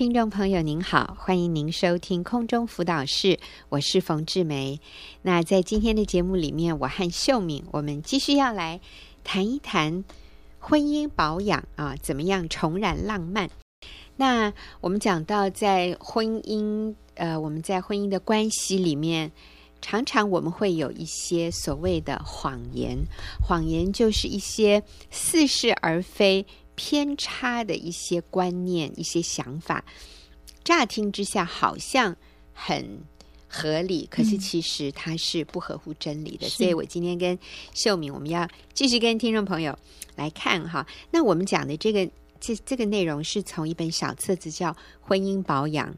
听众朋友您好，欢迎您收听空中辅导室，我是冯志梅。那在今天的节目里面，我和秀敏，我们继续要来谈一谈婚姻保养啊，怎么样重燃浪漫？那我们讲到在婚姻，呃，我们在婚姻的关系里面，常常我们会有一些所谓的谎言，谎言就是一些似是而非。偏差的一些观念、一些想法，乍听之下好像很合理，可是其实它是不合乎真理的。嗯、所以我今天跟秀敏，我们要继续跟听众朋友来看哈。那我们讲的这个这这个内容是从一本小册子叫《婚姻保养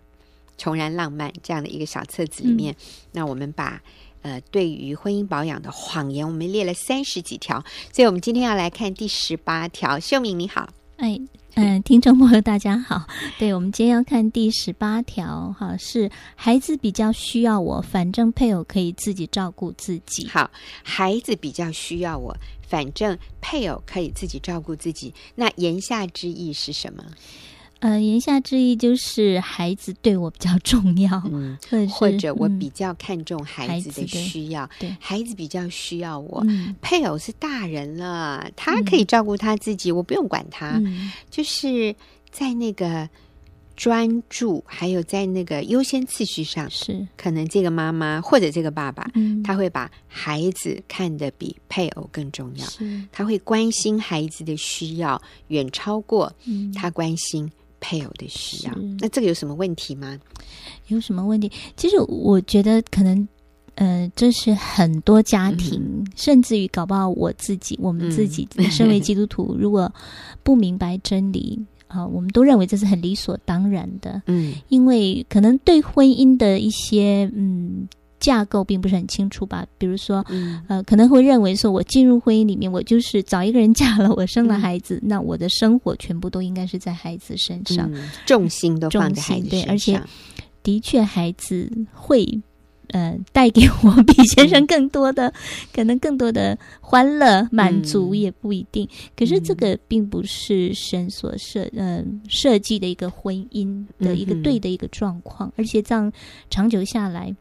重燃浪漫》这样的一个小册子里面。嗯、那我们把。呃，对于婚姻保养的谎言，我们列了三十几条，所以我们今天要来看第十八条。秀敏你好，哎，嗯、听众朋友大家好，对，我们今天要看第十八条，哈，是孩子比较需要我，反正配偶可以自己照顾自己。好，孩子比较需要我，反正配偶可以自己照顾自己。那言下之意是什么？呃，言下之意就是孩子对我比较重要，嗯，或者我比较看重孩子的需要，对，孩子比较需要我。嗯，配偶是大人了，他可以照顾他自己，嗯，我不用管他。嗯，就是在那个专注，还有在那个优先次序上，是可能这个妈妈或者这个爸爸，嗯，他会把孩子看得比配偶更重要，是他会关心孩子的需要，远超过他关心。配偶的需要，那这个有什么问题吗？有什么问题？其实我觉得可能，呃，这是很多家庭，嗯、甚至于搞不好我自己，我们自己身为基督徒，嗯、如果不明白真理啊、呃，我们都认为这是很理所当然的。嗯，因为可能对婚姻的一些嗯。架构并不是很清楚吧？比如说，嗯、呃，可能会认为说，我进入婚姻里面，我就是找一个人嫁了，我生了孩子，嗯、那我的生活全部都应该是在孩子身上，嗯、重心都放在孩子身上。对，而且的确，孩子会呃带给我比先生更多的，嗯、可能更多的欢乐满足也不一定。嗯、可是这个并不是神所设呃设计的一个婚姻的一个对的一个状况，嗯、而且这样长久下来。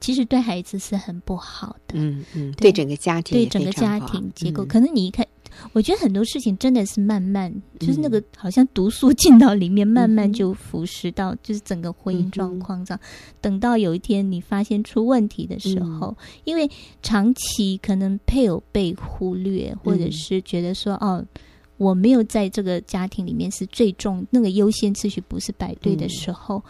其实对孩子是很不好的，嗯嗯，对，整个家庭，对整个家庭结构，嗯、可能你一看，我觉得很多事情真的是慢慢，嗯、就是那个好像毒素进到里面，嗯、慢慢就腐蚀到，就是整个婚姻状况上。嗯、等到有一天你发现出问题的时候，嗯、因为长期可能配偶被忽略，嗯、或者是觉得说哦，我没有在这个家庭里面是最重，那个优先次序不是摆对的时候。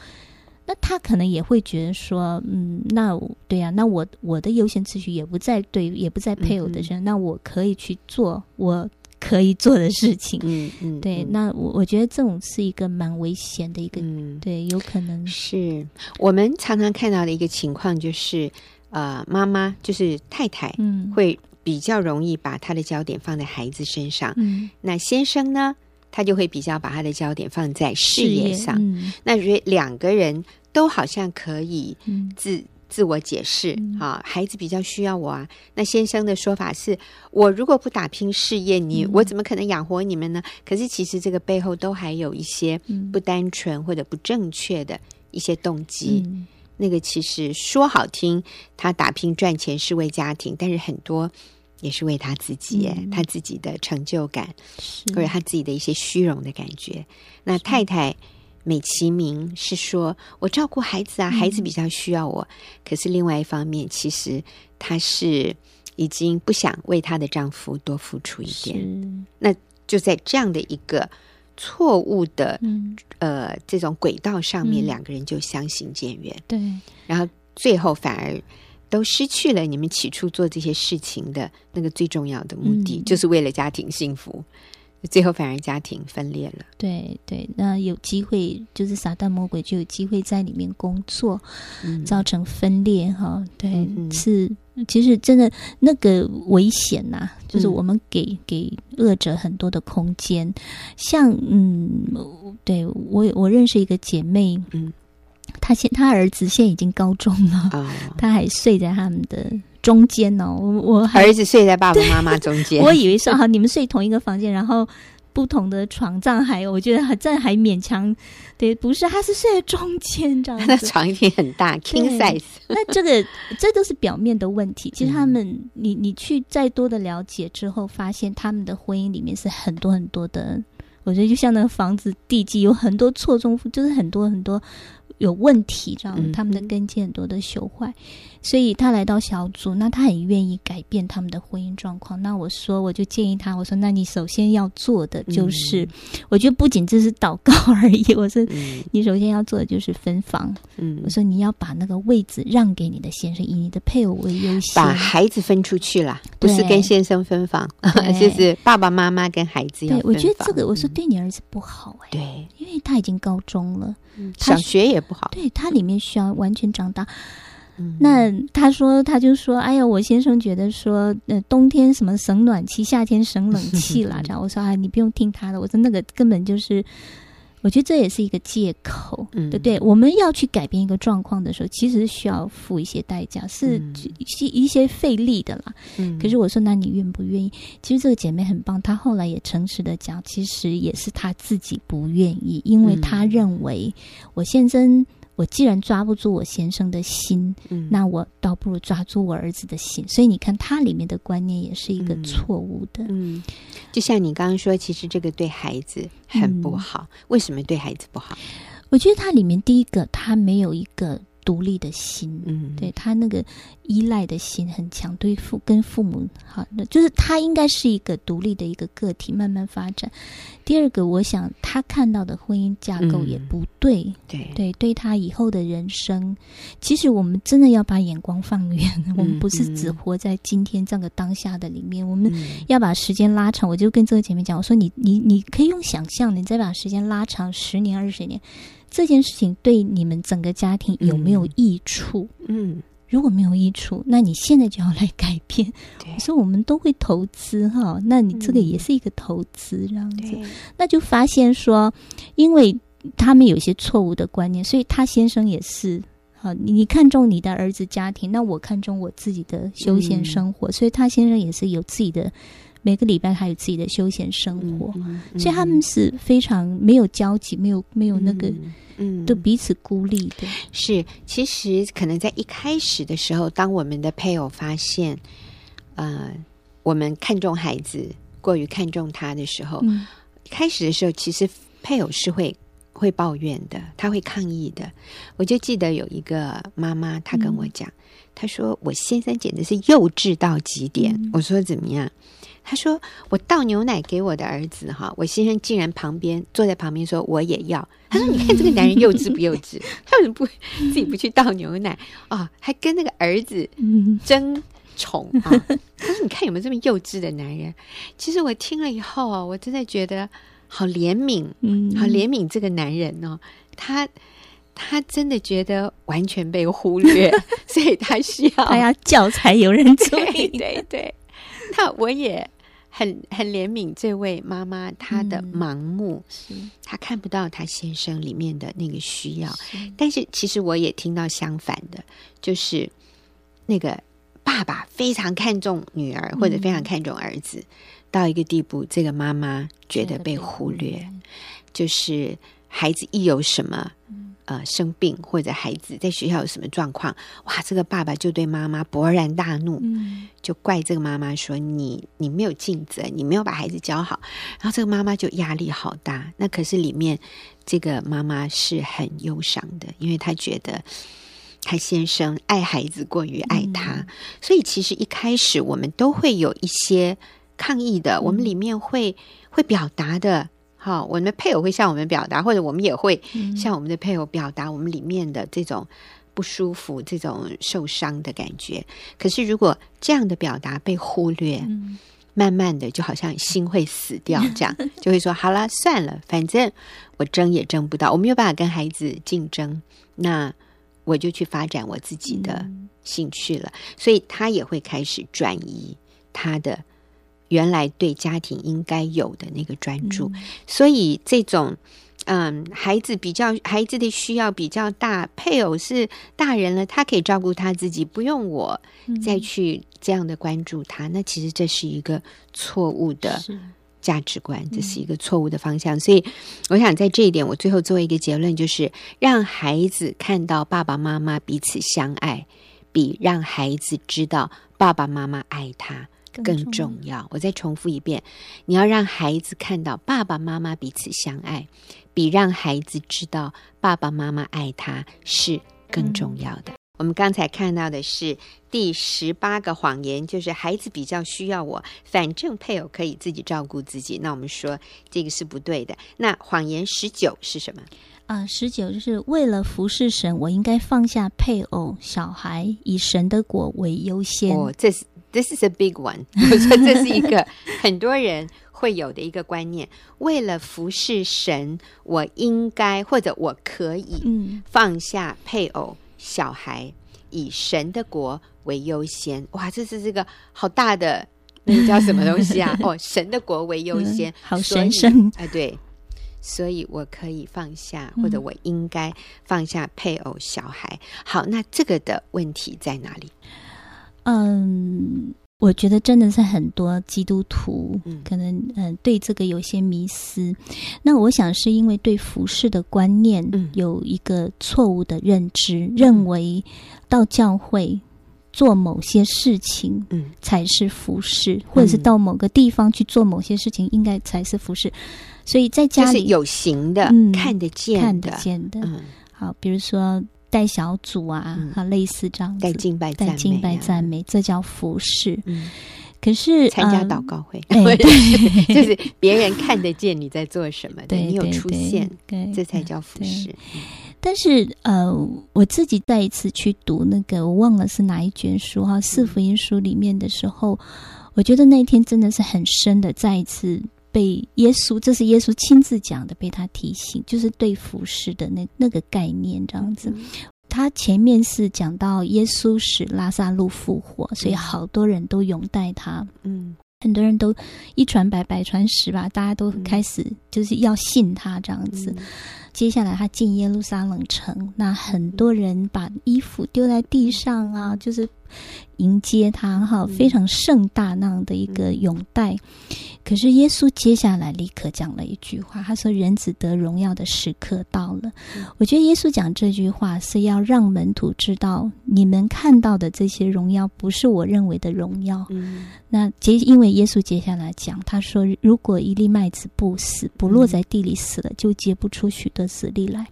嗯那他可能也会觉得说，嗯，那对呀、啊，那我我的优先次序也不在对，也不在配偶的身上，嗯、那我可以去做我可以做的事情，嗯嗯，对，嗯、那我我觉得这种是一个蛮危险的一个，嗯、对，有可能。是我们常常看到的一个情况，就是呃，妈妈就是太太，嗯，会比较容易把她的焦点放在孩子身上，嗯，那先生呢？他就会比较把他的焦点放在事业上，嗯、那觉得两个人都好像可以自、嗯、自我解释啊，孩子比较需要我啊。那先生的说法是：我如果不打拼事业，你、嗯、我怎么可能养活你们呢？可是其实这个背后都还有一些不单纯或者不正确的一些动机。嗯、那个其实说好听，他打拼赚钱是为家庭，但是很多。也是为他自己，嗯、他自己的成就感，或者他自己的一些虚荣的感觉。那太太美其名是说，我照顾孩子啊，孩子比较需要我。嗯、可是另外一方面，其实她是已经不想为她的丈夫多付出一点。那就在这样的一个错误的、嗯、呃这种轨道上面，嗯、两个人就相行渐远。对，然后最后反而。都失去了你们起初做这些事情的那个最重要的目的，嗯、就是为了家庭幸福。最后反而家庭分裂了。对对，那有机会就是撒旦魔鬼就有机会在里面工作，嗯、造成分裂哈。对，嗯、是其实真的那个危险呐、啊，就是我们给、嗯、给恶者很多的空间。像嗯，对我我认识一个姐妹，嗯。他现他儿子现在已经高中了，哦、他还睡在他们的中间呢。我我儿子睡在爸爸妈妈中间，我以为说哈，你们睡同一个房间，然后不同的床，这样还我觉得还这样还勉强。对，不是，他是睡在中间这样子。他 的床一定很大，king size。那这个这都是表面的问题。其实他们，嗯、你你去再多的了解之后，发现他们的婚姻里面是很多很多的。我觉得就像那个房子地基有很多错综，就是很多很多。有问题，这样他们的根基很多的朽坏，嗯、所以他来到小组，那他很愿意改变他们的婚姻状况。那我说，我就建议他，我说，那你首先要做的就是，嗯、我觉得不仅只是祷告而已。我说，嗯、你首先要做的就是分房。嗯，我说你要把那个位置让给你的先生，以你的配偶为优先，把孩子分出去了，不是跟先生分房，就是爸爸妈妈跟孩子。对，我觉得这个，我说对你儿子不好哎、欸，对，因为他已经高中了。小学也不好，对，他里面需要完全长大。嗯、那他说，他就说：“哎呀，我先生觉得说，呃，冬天什么省暖气，夏天省冷气啦。”这样我说：“啊，你不用听他的。”我说：“那个根本就是。”我觉得这也是一个借口，对不对？我们要去改变一个状况的时候，其实需要付一些代价，是一些费力的啦。嗯，可是我说，那你愿不愿意？其实这个姐妹很棒，她后来也诚实的讲，其实也是她自己不愿意，因为她认为我先生。我既然抓不住我先生的心，嗯，那我倒不如抓住我儿子的心。所以你看，他里面的观念也是一个错误的。嗯，就像你刚刚说，其实这个对孩子很不好。嗯，为什么对孩子不好？我觉得它里面第一个，他没有一个。独立的心，嗯，对他那个依赖的心很强，对父跟父母好，那就是他应该是一个独立的一个个体，慢慢发展。第二个，我想他看到的婚姻架构也不对，嗯、对对，对他以后的人生，其实我们真的要把眼光放远，嗯、我们不是只活在今天这个当下的里面，嗯、我们要把时间拉长。我就跟这个姐妹讲，我说你你你可以用想象，你再把时间拉长十年二十年。这件事情对你们整个家庭有没有益处？嗯，如果没有益处，那你现在就要来改变。对我说我们都会投资哈，那你这个也是一个投资，这样子，那就发现说，因为他们有些错误的观念，所以他先生也是好，你看中你的儿子家庭，那我看中我自己的休闲生活，嗯、所以他先生也是有自己的。每个礼拜还有自己的休闲生活，所以他们是非常没有交集，没有没有那个，嗯，都彼此孤立的。是，其实可能在一开始的时候，当我们的配偶发现，呃，我们看重孩子过于看重他的时候，嗯、开始的时候，其实配偶是会会抱怨的，他会抗议的。我就记得有一个妈妈，她跟我讲，她、嗯、说我先生简直是幼稚到极点。嗯、我说怎么样？他说：“我倒牛奶给我的儿子，哈，我先生竟然旁边坐在旁边说我也要。他说：‘你看这个男人幼稚不幼稚？他为什么不自己不去倒牛奶啊、哦？还跟那个儿子争宠啊？’ 他说：‘你看有没有这么幼稚的男人？’其实我听了以后啊，我真的觉得好怜悯，嗯，好怜悯这个男人哦。他他真的觉得完全被忽略，所以他需要他要教才有人注意。对对对，那我也。”很很怜悯这位妈妈，她的盲目，嗯、她看不到她先生里面的那个需要。是但是其实我也听到相反的，就是那个爸爸非常看重女儿，嗯、或者非常看重儿子，到一个地步，这个妈妈觉得被忽略，就是孩子一有什么。呃，生病或者孩子在学校有什么状况，哇，这个爸爸就对妈妈勃然大怒，嗯、就怪这个妈妈说你你没有尽责，你没有把孩子教好，然后这个妈妈就压力好大。那可是里面这个妈妈是很忧伤的，因为她觉得她先生爱孩子过于爱她，嗯、所以其实一开始我们都会有一些抗议的，嗯、我们里面会会表达的。好，我们的配偶会向我们表达，或者我们也会向我们的配偶表达我们里面的这种不舒服、这种受伤的感觉。可是，如果这样的表达被忽略，嗯、慢慢的就好像心会死掉，这样 就会说：“好了，算了，反正我争也争不到，我没有办法跟孩子竞争，那我就去发展我自己的兴趣了。嗯”所以，他也会开始转移他的。原来对家庭应该有的那个专注，嗯、所以这种嗯，孩子比较孩子的需要比较大，配偶是大人了，他可以照顾他自己，不用我再去这样的关注他。嗯、那其实这是一个错误的价值观，这是一个错误的方向。所以，我想在这一点，我最后做一个结论，就是让孩子看到爸爸妈妈彼此相爱，比让孩子知道爸爸妈妈爱他更重要。我再重复一遍，你要让孩子看到爸爸妈妈彼此相爱，比让孩子知道爸爸妈妈爱他是更重要的。我们刚才看到的是第十八个谎言，就是孩子比较需要我，反正配偶可以自己照顾自己。那我们说这个是不对的。那谎言十九是什么？啊、呃，十九就是为了服侍神，我应该放下配偶、小孩，以神的果为优先。哦，这是 This is a big one。我说这是一个很多人会有的一个观念。为了服侍神，我应该或者我可以放下配偶。嗯小孩以神的国为优先，哇，这是这个好大的那个叫什么东西啊？哦，神的国为优先，嗯、好神圣哎，对，所以我可以放下，或者我应该放下配偶、小孩。好，那这个的问题在哪里？嗯。我觉得真的是很多基督徒可能嗯对这个有些迷思，嗯、那我想是因为对服饰的观念有一个错误的认知，嗯、认为到教会做某些事情嗯。才是服饰，嗯、或者是到某个地方去做某些事情应该才是服饰，所以在家里有形的、嗯、看得见的、看得见的，嗯、好，比如说。带小组啊，哈、嗯，类似这样子，带敬拜、带敬拜、赞美，这叫服侍。嗯，可是参加祷告会，嗯、对，就是别人看得见你在做什么的，对，你有出现，对，这才叫服侍。但是呃，我自己再一次去读那个，我忘了是哪一卷书哈，《四福音书》里面的时候，嗯、我觉得那一天真的是很深的，再一次。被耶稣，这是耶稣亲自讲的，被他提醒，就是对服侍的那那个概念这样子。嗯、他前面是讲到耶稣使拉萨路复活，所以好多人都拥戴他。嗯，很多人都一传百，百传十吧，大家都开始就是要信他这样子。嗯、接下来他进耶路撒冷城，那很多人把衣服丢在地上啊，就是。迎接他哈，非常盛大那样的一个拥戴。可是耶稣接下来立刻讲了一句话，他说：“人子得荣耀的时刻到了。”我觉得耶稣讲这句话是要让门徒知道，你们看到的这些荣耀不是我认为的荣耀。那接因为耶稣接下来讲，他说：“如果一粒麦子不死，不落在地里死了，就结不出许多子粒来。”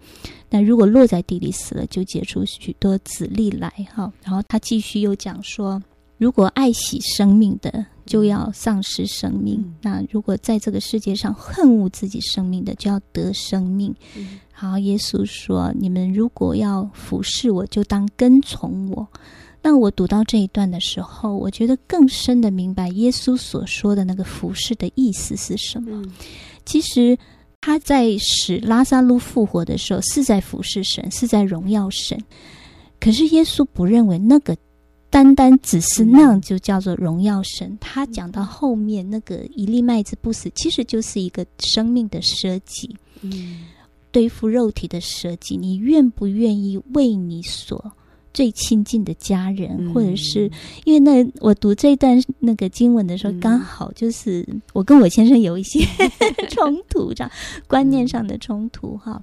那如果落在地里死了，就结出许多子粒来哈。然后他继续又讲说，如果爱惜生命的，就要丧失生命；嗯、那如果在这个世界上恨恶自己生命的，就要得生命。嗯、好，耶稣说：你们如果要服侍我，就当跟从我。那我读到这一段的时候，我觉得更深的明白耶稣所说的那个服侍的意思是什么。嗯、其实。他在使拉萨路复活的时候，是在服侍神，是在荣耀神。可是耶稣不认为那个单单只是那样就叫做荣耀神。他讲到后面那个一粒麦子不死，其实就是一个生命的舍己，嗯，对付肉体的舍己。你愿不愿意为你所最亲近的家人，或者是因为那我读这一段那个经文的时候，刚好就是我跟我先生有一些 冲突，这样观念上的冲突哈。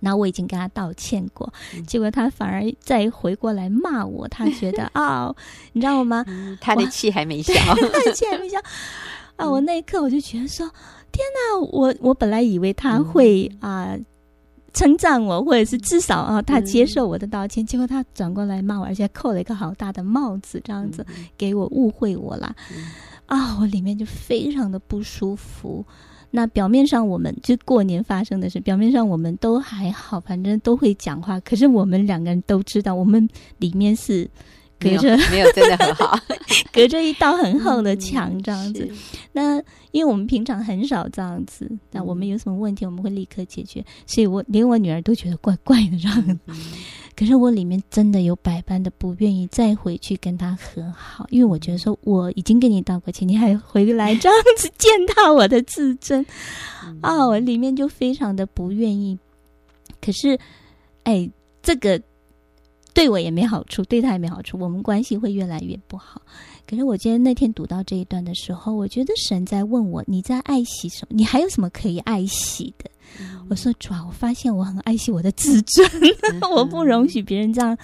那我已经跟他道歉过，结果他反而再回过来骂我，他觉得啊、哦，你知道吗？他的气还没 消，他的气还没消啊！我那一刻我就觉得说，天哪，我我本来以为他会啊。呃称赞我，或者是至少啊，他接受我的道歉。嗯、结果他转过来骂我，而且扣了一个好大的帽子，这样子给我误会我啦。嗯、啊，我里面就非常的不舒服。那表面上我们就过年发生的事，表面上我们都还好，反正都会讲话。可是我们两个人都知道，我们里面是。隔着没有真的很好，隔着一道很厚的墙这样子。那因为我们平常很少这样子，那我们有什么问题，我们会立刻解决。所以我连我女儿都觉得怪怪的这样子。可是我里面真的有百般的不愿意再回去跟他和好，因为我觉得说我已经跟你道过歉，你还回来这样子践踏我的自尊啊！我里面就非常的不愿意。可是，哎，这个。对我也没好处，对他也没好处，我们关系会越来越不好。可是我今天那天读到这一段的时候，我觉得神在问我：你在爱惜什么？你还有什么可以爱惜的？嗯、我说主啊，我发现我很爱惜我的自尊，嗯、我不容许别人这样，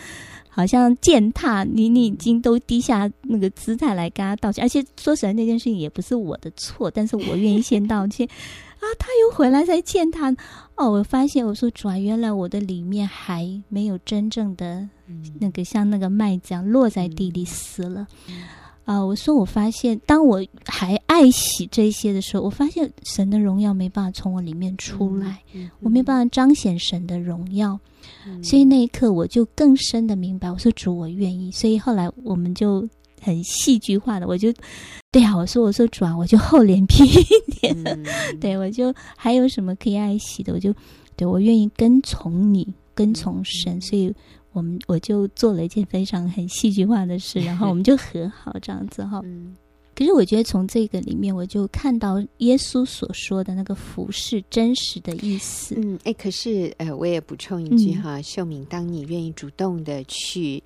好像践踏你。你已经都低下那个姿态来跟他道歉，而且说实在，那件事情也不是我的错，但是我愿意先道歉。啊，他又回来再践踏。哦，我发现我说主啊，原来我的里面还没有真正的那个像那个麦子一样落在地里死了。嗯啊、呃，我说，我发现，当我还爱惜这些的时候，我发现神的荣耀没办法从我里面出来，我没办法彰显神的荣耀，嗯、所以那一刻我就更深的明白，我说主，我愿意。所以后来我们就很戏剧化的，我就对啊，我说我说主啊，我就厚脸皮一点，嗯、对我就还有什么可以爱惜的，我就对我愿意跟从你，跟从神，嗯、所以。我们我就做了一件非常很戏剧化的事，然后我们就和好这样子哈。嗯，可是我觉得从这个里面，我就看到耶稣所说的那个服侍真实的意思。嗯，哎，可是呃，我也补充一句哈，嗯、秀敏，当你愿意主动的去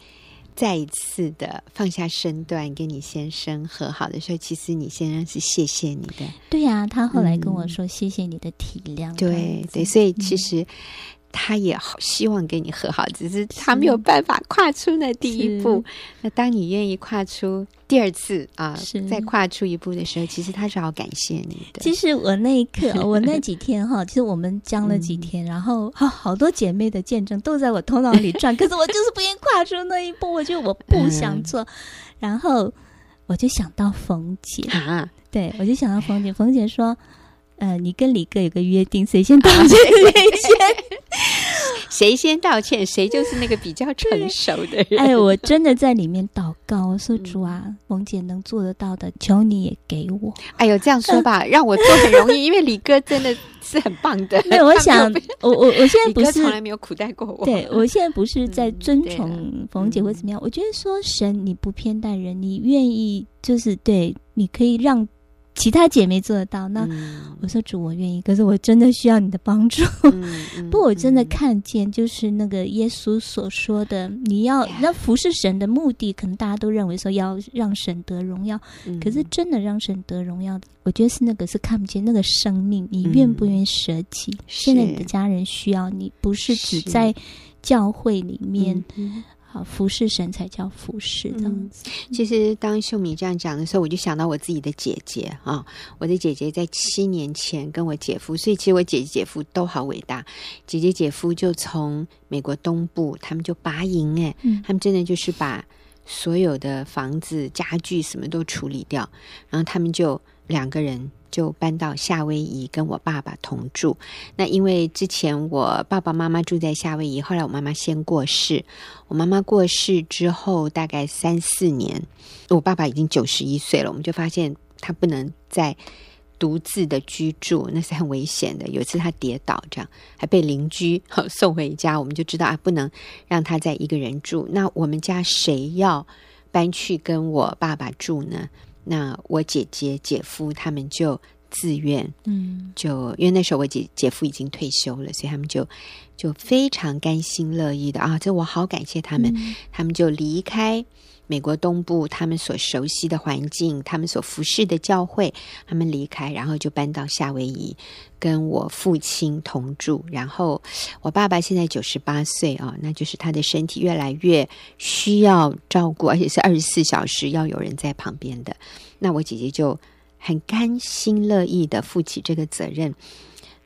再一次的放下身段跟你先生和好的时候，其实你先生是谢谢你的。对呀、啊，他后来跟我说谢谢你的体谅。嗯、对对，所以其实。嗯他也好希望跟你和好，只是他没有办法跨出那第一步。那当你愿意跨出第二次啊，是再跨出一步的时候，其实他是好感谢你的。其实我那一刻，我那几天哈，其实我们僵了几天，嗯、然后好好多姐妹的见证都在我头脑里转，可是我就是不愿意跨出那一步，我觉得我不想做。嗯、然后我就想到冯姐啊，对我就想到冯姐，冯姐说。呃，你跟李哥有个约定，谁先道歉谁先，谁先道歉，谁就是那个比较成熟的人。哎，我真的在里面祷告，我说主啊，冯姐能做得到的，求你也给我。哎呦，这样说吧，让我做很容易，因为李哥真的是很棒的。没有，我想，我我我现在不是从来没有苦待过我。对，我现在不是在尊崇冯姐或怎么样，我觉得说神你不偏待人，你愿意就是对，你可以让。其他姐妹做得到，那我说主，我愿意。可是我真的需要你的帮助。不，我真的看见，就是那个耶稣所说的，你要那服侍神的目的，可能大家都认为说要让神得荣耀。可是真的让神得荣耀的，我觉得是那个是看不见那个生命，你愿不愿意舍己？现在你的家人需要你，不是只在教会里面。啊，服侍神才叫服侍这样子。嗯、其实当秀敏这样讲的时候，我就想到我自己的姐姐啊，我的姐姐在七年前跟我姐夫，所以其实我姐姐姐夫都好伟大。姐姐姐夫就从美国东部，他们就拔营哎，嗯、他们真的就是把所有的房子、家具什么都处理掉，然后他们就两个人。就搬到夏威夷跟我爸爸同住。那因为之前我爸爸妈妈住在夏威夷，后来我妈妈先过世。我妈妈过世之后，大概三四年，我爸爸已经九十一岁了。我们就发现他不能再独自的居住，那是很危险的。有一次他跌倒，这样还被邻居送回家，我们就知道啊，不能让他再一个人住。那我们家谁要搬去跟我爸爸住呢？那我姐姐、姐夫他们就自愿，嗯，就因为那时候我姐姐夫已经退休了，所以他们就就非常甘心乐意的啊，这我好感谢他们，嗯、他们就离开美国东部他们所熟悉的环境，他们所服侍的教会，他们离开，然后就搬到夏威夷跟我父亲同住。然后我爸爸现在九十八岁啊，那就是他的身体越来越需要照顾，而且是二十四小时要有人在旁边的。那我姐姐就很甘心乐意的负起这个责任。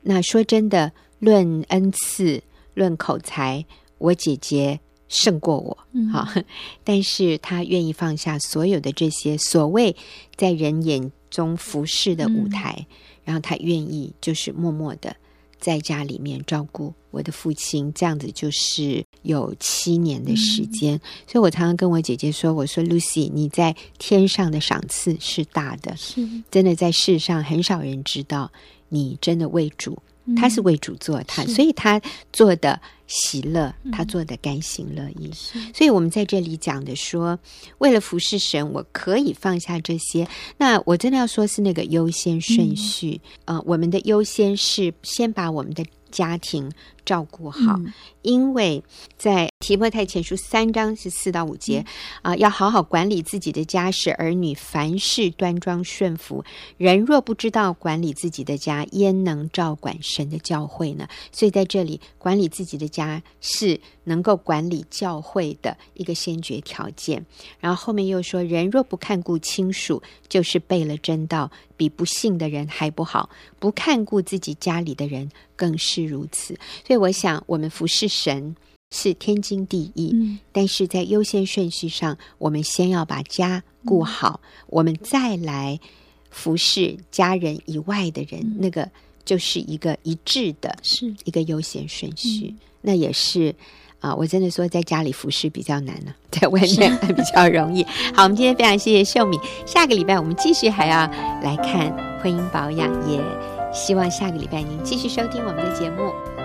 那说真的，论恩赐，论口才，我姐姐。胜过我，好，嗯，但是他愿意放下所有的这些所谓在人眼中服侍的舞台，嗯，然后他愿意就是默默的在家里面照顾我的父亲，这样子就是有七年的时间。嗯，所以我常常跟我姐姐说：“我说 Lucy，你在天上的赏赐是大的，是真的，在世上很少人知道你真的为主。”他是为主做他，嗯、所以他做的喜乐，嗯、他做的甘心乐意。是所以我们在这里讲的说，为了服侍神，我可以放下这些。那我真的要说是那个优先顺序。嗯、呃，我们的优先是先把我们的家庭照顾好，嗯、因为在提摩太前书三章是四到五节啊、嗯呃，要好好管理自己的家，使儿女凡事端庄顺服。人若不知道管理自己的家，焉能照管神的教会呢？所以在这里，管理自己的家是能够管理教会的一个先决条件。然后后面又说，人若不看顾亲属，就是背了真道，比不信的人还不好。不看顾自己家里的人，更是如此。所以我想，我们服侍神是天经地义，嗯、但是在优先顺序上，我们先要把家顾好，嗯、我们再来服侍家人以外的人，嗯、那个就是一个一致的，是一个优先顺序。嗯、那也是。啊，我真的说在家里服侍比较难 呢，在外面还比较容易。好，我们今天非常谢谢秀敏，下个礼拜我们继续还要来看婚姻保养，也希望下个礼拜您继续收听我们的节目。